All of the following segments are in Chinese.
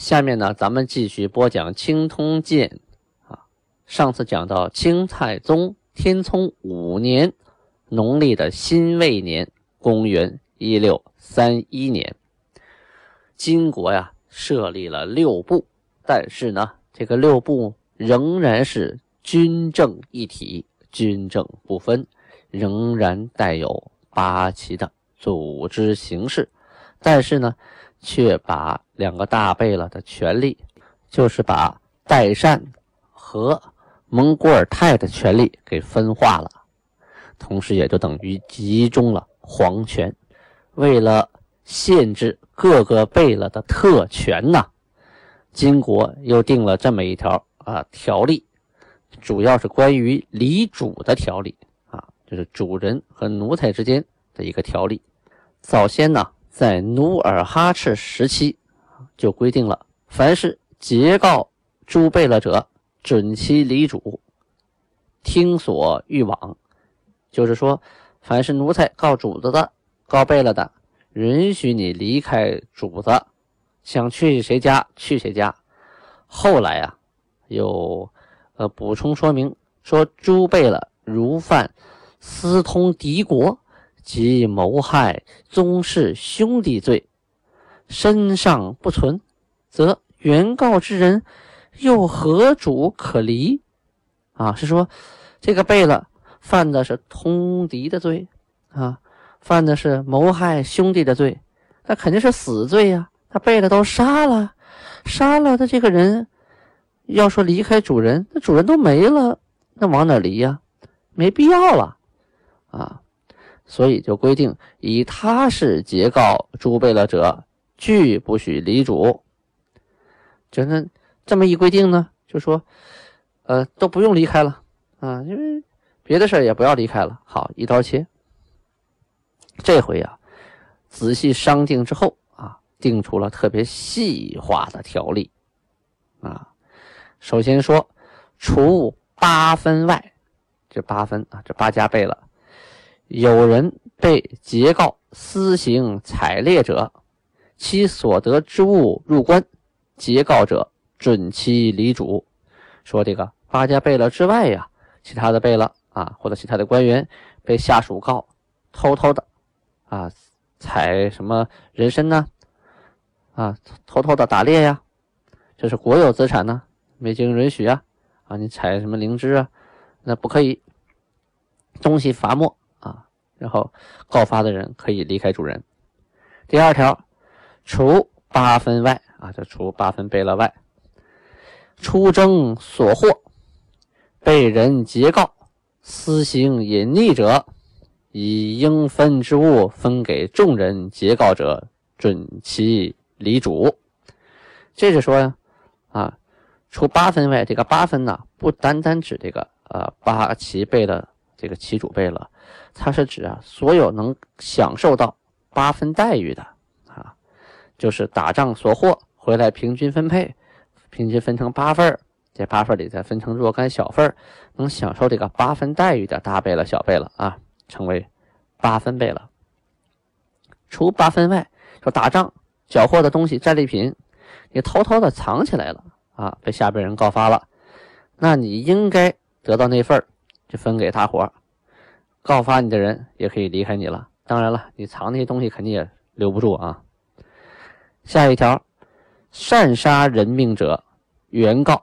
下面呢，咱们继续播讲《清通鉴》啊。上次讲到清太宗天聪五年，农历的辛未年，公元一六三一年，金国呀设立了六部，但是呢，这个六部仍然是军政一体，军政不分，仍然带有八旗的组织形式，但是呢。却把两个大贝勒的权力，就是把代善和蒙古尔泰的权力给分化了，同时也就等于集中了皇权。为了限制各个贝勒的特权呐，金国又定了这么一条啊条例，主要是关于离主的条例啊，就是主人和奴才之间的一个条例。早先呢。在努尔哈赤时期，就规定了，凡是结告诸贝勒者，准其离主，听所欲往。就是说，凡是奴才告主子的、告贝勒的，允许你离开主子，想去谁家去谁家。后来啊，有呃补充说明说，诸贝勒如犯私通敌国。即谋害宗室兄弟罪，身上不存，则原告之人又何主可离？啊，是说这个贝勒犯的是通敌的罪啊，犯的是谋害兄弟的罪，那肯定是死罪呀。他贝勒都杀了，杀了的这个人，要说离开主人，那主人都没了，那往哪离呀？没必要了啊。所以就规定，以他是结告诸贝勒者，拒不许离主。就那这么一规定呢，就说，呃，都不用离开了啊，因为别的事儿也不要离开了。好，一刀切。这回啊，仔细商定之后啊，定出了特别细化的条例啊。首先说，除八分外，这八分啊，这八家贝勒。有人被截告私行采猎者，其所得之物入关，截告者准其离主。说这个八家贝勒之外呀，其他的贝勒啊，或者其他的官员被下属告偷偷的啊采什么人参呢？啊，偷偷的打猎呀，这是国有资产呢，没经允许啊啊，你采什么灵芝啊，那不可以，东西罚没。然后告发的人可以离开主人。第二条，除八分外啊，就除八分贝勒外，出征所获，被人劫告私行隐匿者，以应分之物分给众人劫告者，准其离主。这是说呀，啊，除八分外，这个八分呢，不单单指这个呃八旗贝勒这个旗主贝勒。它是指啊，所有能享受到八分待遇的啊，就是打仗所获回来平均分配，平均分成八份，这八份里再分成若干小份，能享受这个八分待遇的大贝勒、小贝勒啊，称为八分贝勒。除八分外，说打仗缴获的东西、战利品，你偷偷的藏起来了啊，被下边人告发了，那你应该得到那份，就分给大伙儿。告发你的人也可以离开你了。当然了，你藏那些东西肯定也留不住啊。下一条，擅杀人命者，原告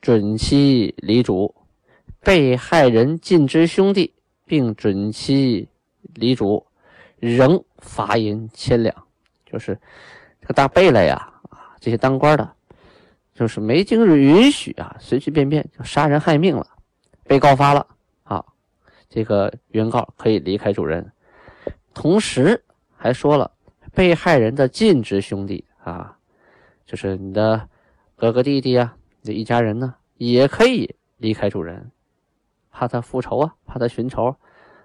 准其离主；被害人尽之兄弟，并准其离主，仍罚银千两。就是这个大贝勒呀，啊，这些当官的，就是没经允许啊，随随便便就杀人害命了，被告发了。这个原告可以离开主人，同时还说了被害人的近支兄弟啊，就是你的哥哥弟弟啊，这一家人呢，也可以离开主人，怕他复仇啊，怕他寻仇，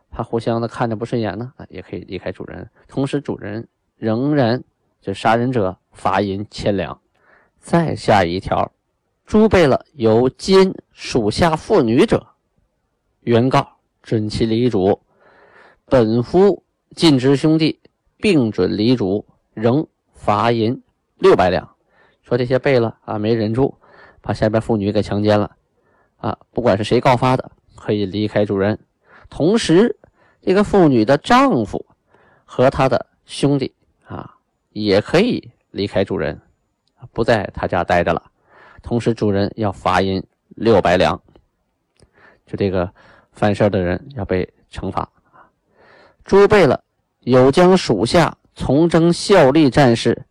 怕互相的看着不顺眼呢，也可以离开主人。同时，主人仍然这杀人者罚银千两。再下一条，诛备了有奸属下妇女者，原告准其离主，本夫尽职兄弟并准离主，仍罚银六百两。说这些背了啊，没忍住，把下边妇女给强奸了啊，不管是谁告发的，可以离开主人。同时，这个妇女的丈夫和他的兄弟啊，也可以离开主人。不在他家待着了，同时主人要罚银六百两，就这个犯事的人要被惩罚诸备了有将属下从征效力战士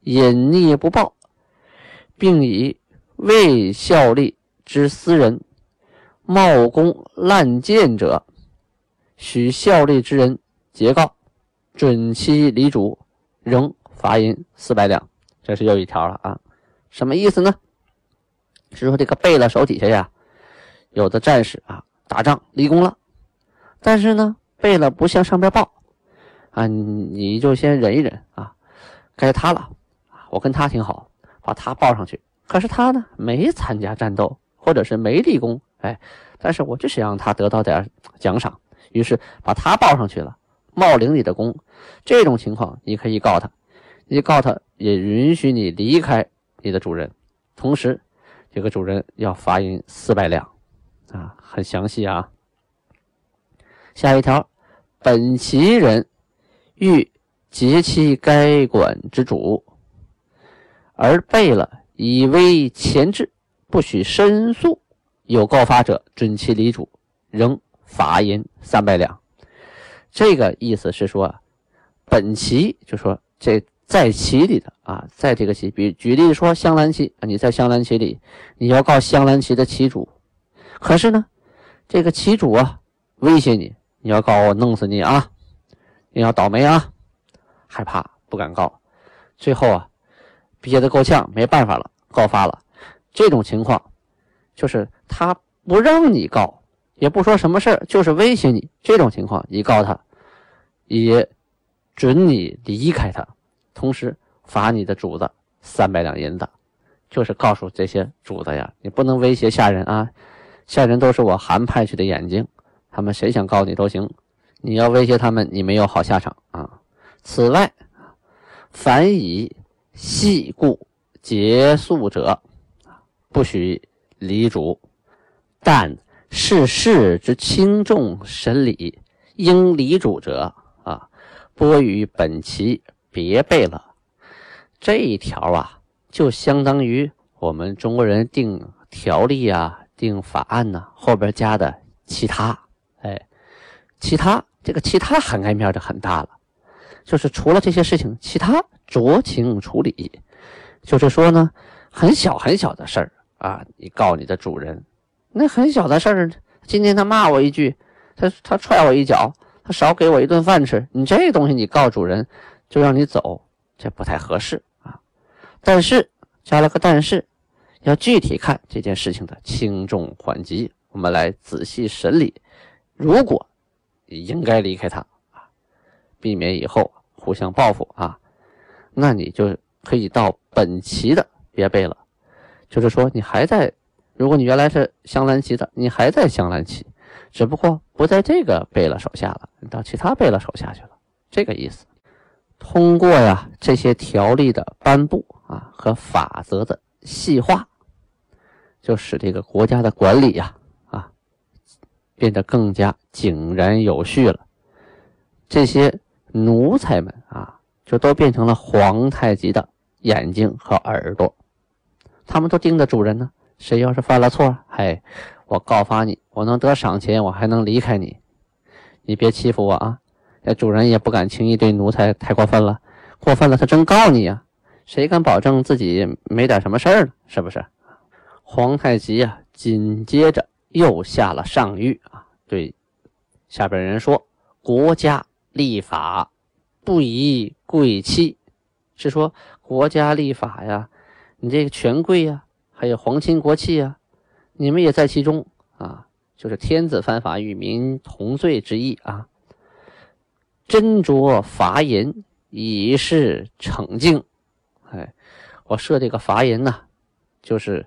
隐匿不报，并以未效力之私人冒功滥谏者，许效力之人截告，准其离主，仍罚银四百两。这是又一条了啊，什么意思呢？是说这个贝勒手底下呀，有的战士啊打仗立功了，但是呢，贝勒不向上边报啊，你就先忍一忍啊，该他了我跟他挺好，把他报上去。可是他呢，没参加战斗，或者是没立功，哎，但是我就是让他得到点奖赏，于是把他报上去了，冒领你的功。这种情况你可以告他。你告他，也允许你离开你的主人，同时，这个主人要罚银四百两，啊，很详细啊。下一条，本旗人欲劫其该管之主，而备了以为前置，不许申诉，有告发者，准其离主，仍罚银三百两。这个意思是说，本旗就说这。在旗里的啊，在这个旗，比举例说香兰旗啊，你在香兰旗里，你要告香兰旗的旗主，可是呢，这个旗主啊威胁你，你要告我弄死你啊，你要倒霉啊，害怕不敢告，最后啊憋得够呛，没办法了，告发了。这种情况就是他不让你告，也不说什么事，就是威胁你。这种情况，你告他，也准你离开他。同时罚你的主子三百两银子，就是告诉这些主子呀，你不能威胁下人啊，下人都是我韩派去的眼睛，他们谁想告你都行，你要威胁他们，你没有好下场啊。此外，凡以系故结束者，不许离主，但事事之轻重审理，应离主者啊，拨于本旗。别背了，这一条啊，就相当于我们中国人定条例啊、定法案呢，后边加的其他。哎，其他这个其他涵盖面就很大了，就是除了这些事情，其他酌情处理。就是说呢，很小很小的事儿啊，你告你的主人，那很小的事儿，今天他骂我一句，他他踹我一脚，他少给我一顿饭吃，你这东西你告主人。就让你走，这不太合适啊！但是加了个但是，要具体看这件事情的轻重缓急，我们来仔细审理。如果你应该离开他啊，避免以后互相报复啊，那你就可以到本旗的别背了。就是说，你还在，如果你原来是镶蓝旗的，你还在镶蓝旗，只不过不在这个贝勒手下了，你到其他贝勒手下去了，这个意思。通过呀这些条例的颁布啊和法则的细化，就使这个国家的管理呀啊变得更加井然有序了。这些奴才们啊就都变成了皇太极的眼睛和耳朵，他们都盯着主人呢。谁要是犯了错，嘿，我告发你，我能得赏钱，我还能离开你，你别欺负我啊！那主人也不敢轻易对奴才太过分了，过分了他真告你呀！谁敢保证自己没点什么事儿呢？是不是？皇太极呀，紧接着又下了上谕啊，对下边人说：国家立法不宜贵戚，是说国家立法呀，你这个权贵呀，还有皇亲国戚呀，你们也在其中啊，就是天子犯法与民同罪之意啊。斟酌罚银以示惩敬，哎，我设这个罚银呢，就是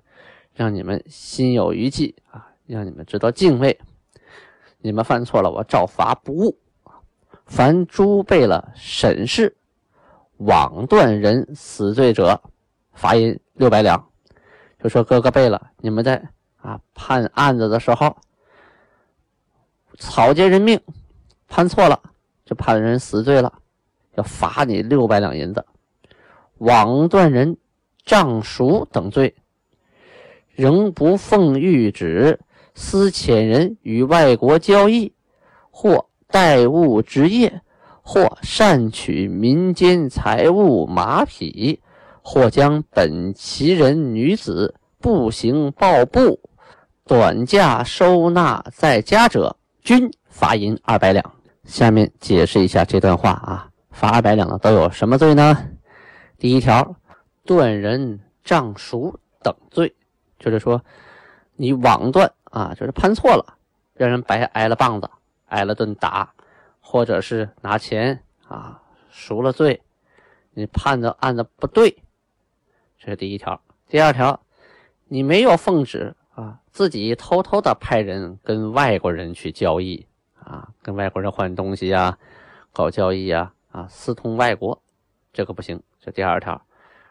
让你们心有余悸啊，让你们知道敬畏。你们犯错了，我照罚不误。凡诸备了审视枉断人死罪者，罚银六百两。就说哥哥贝勒，你们在啊判案子的时候，草菅人命，判错了。就判人死罪了，要罚你六百两银子。枉断人杖赎等罪，仍不奉谕旨，私遣人与外国交易，或代物职业，或善取民间财物马匹，或将本旗人女子步行抱步，短价收纳在家者，均罚银二百两。下面解释一下这段话啊，罚二百两的都有什么罪呢？第一条，断人杖赎等罪，就是说你枉断啊，就是判错了，让人白挨了棒子，挨了顿打，或者是拿钱啊赎了罪，你判的案子不对，这是第一条。第二条，你没有奉旨啊，自己偷偷的派人跟外国人去交易。啊，跟外国人换东西呀，搞交易呀，啊，私通外国，这个不行。这第二条，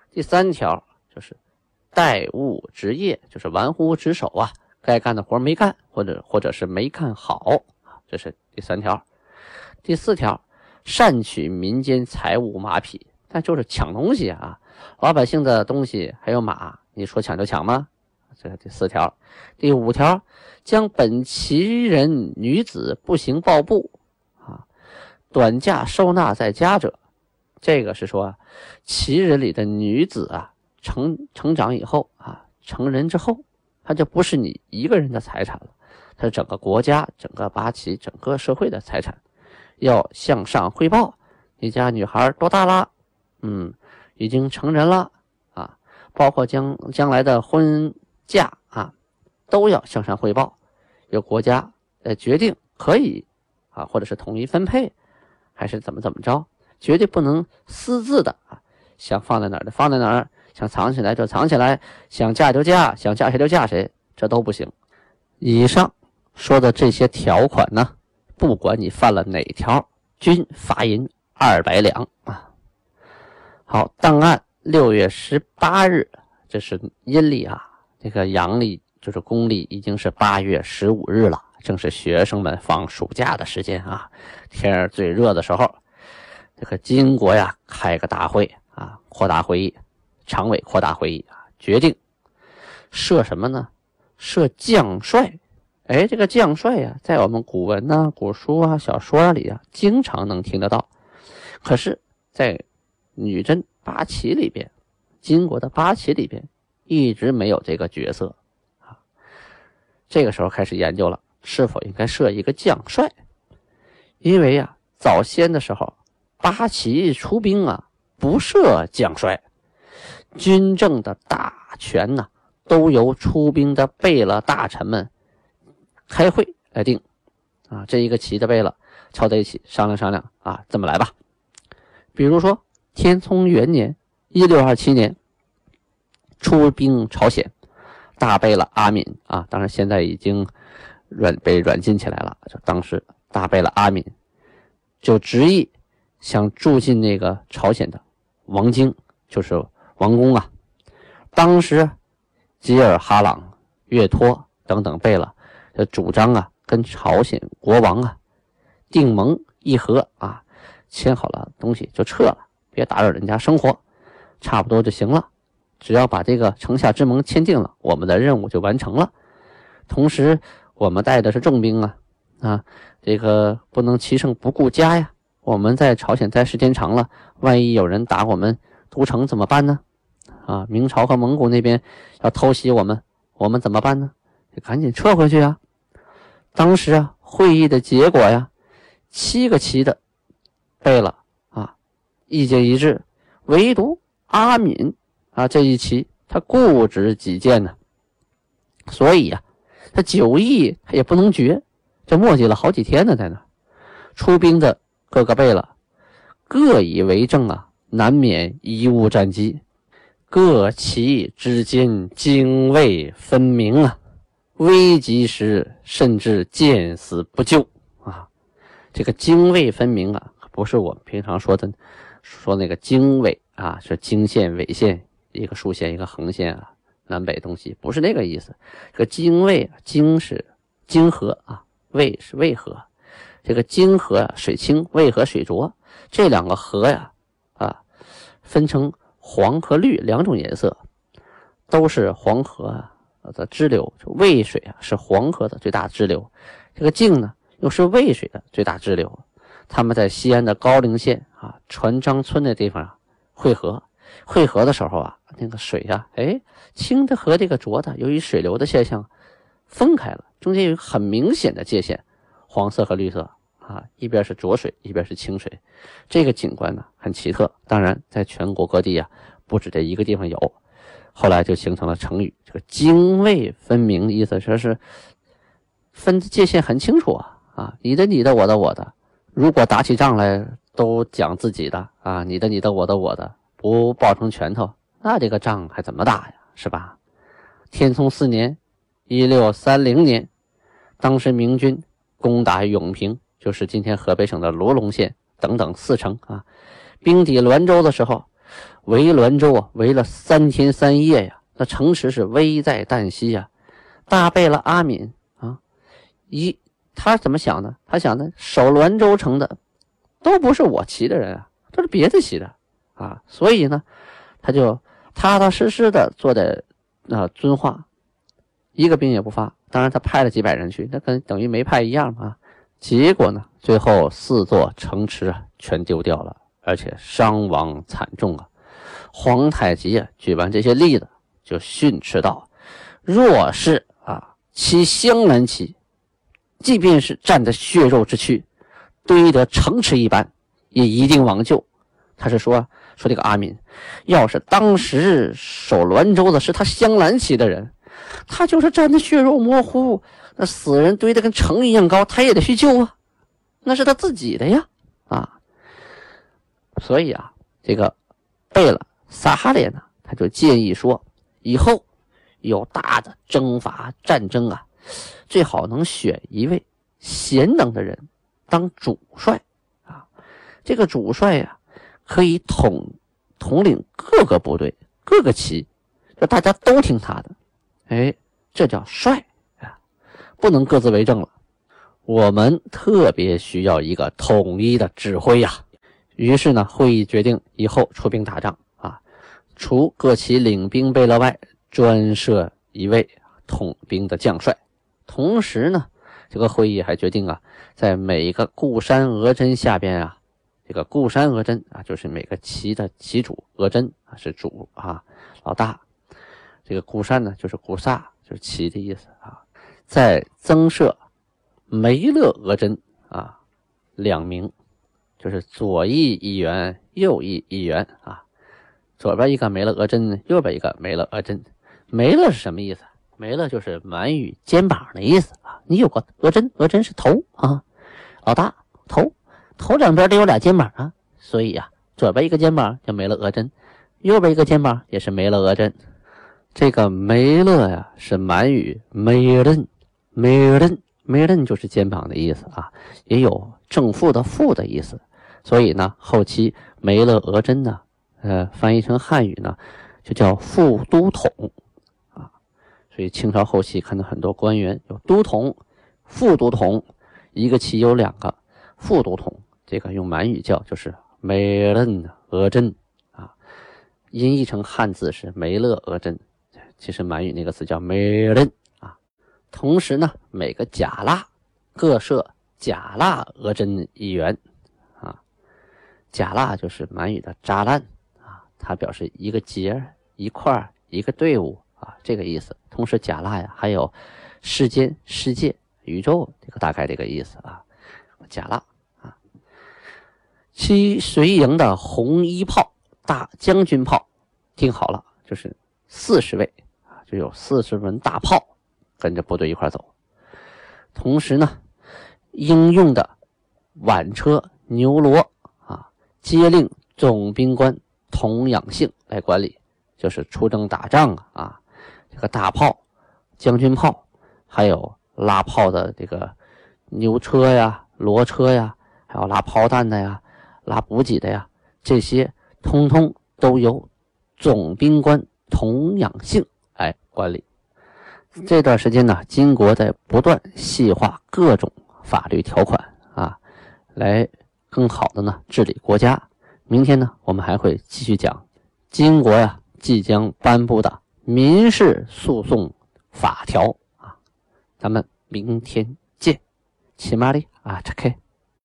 第三条就是怠误职业，就是玩忽职守啊，该干的活没干，或者或者是没干好这是第三条。第四条，擅取民间财物马匹，但就是抢东西啊，老百姓的东西还有马，你说抢就抢吗？这是第四条。第五条。将本旗人女子不行抱步，啊，短嫁收纳在家者，这个是说，旗人里的女子啊，成成长以后啊，成人之后，他就不是你一个人的财产了，他是整个国家、整个八旗、整个社会的财产，要向上汇报。你家女孩多大了？嗯，已经成人了啊，包括将将来的婚嫁啊，都要向上汇报。由国家来决定可以啊，或者是统一分配，还是怎么怎么着，绝对不能私自的啊，想放在哪儿就放在哪儿，想藏起来就藏起来，想嫁就嫁，想嫁谁就嫁谁，这都不行。以上说的这些条款呢，不管你犯了哪条，均罚银二百两啊。好，档案六月十八日，这是阴历啊，这个阳历。就是公历已经是八月十五日了，正是学生们放暑假的时间啊，天儿最热的时候。这个金国呀，开个大会啊，扩大会议，常委扩大会议啊，决定设什么呢？设将帅。哎，这个将帅呀，在我们古文呐、古书啊、小说里啊，经常能听得到。可是，在女真八旗里边，金国的八旗里边，一直没有这个角色啊。这个时候开始研究了，是否应该设一个将帅？因为呀，早先的时候，八旗出兵啊，不设将帅，军政的大权呢，都由出兵的贝勒大臣们开会来定。啊，这一个旗的贝勒凑在一起商量商量啊，这么来吧。比如说，天聪元年（一六二七年），出兵朝鲜。大贝勒阿敏啊，当然现在已经软被软禁起来了。就当时大贝勒阿敏就执意想住进那个朝鲜的王京，就是王宫啊。当时吉尔哈朗、岳托等等贝勒的主张啊，跟朝鲜国王啊定盟议和啊，签好了东西就撤了，别打扰人家生活，差不多就行了。只要把这个城下之盟签订了，我们的任务就完成了。同时，我们带的是重兵啊，啊，这个不能骑胜不顾家呀。我们在朝鲜待时间长了，万一有人打我们都城怎么办呢？啊，明朝和蒙古那边要偷袭我们，我们怎么办呢？得赶紧撤回去啊。当时啊，会议的结果呀，七个旗的背了啊，意见一致，唯独阿敏。啊，这一旗他固执己见呢，所以呀，他九意他也不能绝，这磨叽了好几天呢，在那出兵的各个贝勒各以为政啊，难免贻误战机，各旗之间泾渭分明啊，危急时甚至见死不救啊！这个泾渭分明啊，不是我们平常说的说那个经纬啊，是经线、纬线，一个竖线，一个横线啊，南北东西，不是那个意思。这个泾渭，泾是泾河啊，渭是渭河。这个泾河水清，渭河水浊，这两个河呀，啊，分成黄和绿两种颜色，都是黄河的支流。渭水啊是黄河的最大支流，这个泾呢又是渭水的最大支流。他们在西安的高陵县啊船张村那地方汇合，汇合的时候啊，那个水呀，哎，清的和这个浊的，由于水流的现象分开了，中间有很明显的界限，黄色和绿色啊，一边是浊水，一边是清水，这个景观呢很奇特。当然，在全国各地啊，不止这一个地方有，后来就形成了成语，这个泾渭分明的意思，说是分界限很清楚啊啊，你的你的，我的我的。如果打起仗来都讲自己的啊，你的你的我的我的，不抱成拳头，那这个仗还怎么打呀？是吧？天聪四年，一六三零年，当时明军攻打永平，就是今天河北省的罗龙县等等四城啊，兵抵滦州的时候，围滦州啊，围了三天三夜呀，那城池是危在旦夕呀。大贝勒阿敏啊，一。他怎么想的？他想呢，守滦州城的都不是我骑的人啊，都是别的骑的啊，所以呢，他就踏踏实实的坐在那遵化，一个兵也不发。当然，他派了几百人去，那跟等于没派一样嘛。结果呢，最后四座城池全丢掉了，而且伤亡惨重啊。皇太极啊，举完这些例子，就训斥道：“若是啊，其湘南旗。”即便是占得血肉之躯，堆得城池一般，也一定亡救。他是说说这个阿敏，要是当时守滦州的是他镶蓝旗的人，他就是占得血肉模糊，那死人堆得跟城一样高，他也得去救啊，那是他自己的呀，啊。所以啊，这个贝勒萨哈列呢，他就建议说，以后有大的征伐战争啊。最好能选一位贤能的人当主帅啊！这个主帅呀，可以统统领各个部队、各个旗，就大家都听他的。哎，这叫帅！不能各自为政了。我们特别需要一个统一的指挥呀。于是呢，会议决定以后出兵打仗啊，除各旗领兵贝勒外，专设一位统兵的将帅。同时呢，这个会议还决定啊，在每一个固山额真下边啊，这个固山额真啊，就是每个旗的旗主额真啊是主啊老大，这个固山呢就是固萨，就是旗的意思啊，在增设梅勒额真啊两名，就是左翼一员，右翼一员啊，左边一个梅勒额真，右边一个梅勒额真，梅勒是什么意思？梅勒就是满语肩膀的意思啊！你有个额真，额真是头啊，老大头，头两边得有俩肩膀啊，所以呀，左边一个肩膀就没了额真，右边一个肩膀也是没了额真。这个梅勒呀，是满语没刃，没刃，没刃就是肩膀的意思啊，也有正负的负的意思。所以呢，后期没了额真呢，呃，翻译成汉语呢，就叫副都统啊。所以清朝后期看到很多官员有都统、副都统，一个旗有两个副都统，这个用满语叫就是梅勒额真啊，音译成汉字是梅勒额真，其实满语那个词叫梅勒。同时呢，每个甲腊各设甲腊额真一员啊，甲腊就是满语的扎烂啊，它表示一个节一块一个队伍。啊，这个意思。同时，甲腊呀，还有世间、世界、宇宙这个大概这个意思啊。甲腊啊，其随营的红衣炮、大将军炮，听好了，就是四十位啊，就有四十门大炮跟着部队一块走。同时呢，应用的挽车、牛骡啊，皆令总兵官童养性来管理，就是出征打仗啊啊，这个大炮、将军炮，还有拉炮的这个牛车呀、骡车呀，还有拉炮弹的呀、拉补给的呀，这些通通都由总兵官童养性来管理。这段时间呢，金国在不断细化各种法律条款啊，来更好的呢治理国家。明天呢，我们还会继续讲金国呀即将颁布的民事诉讼法条啊。咱们明天见，起码的啊，拆开。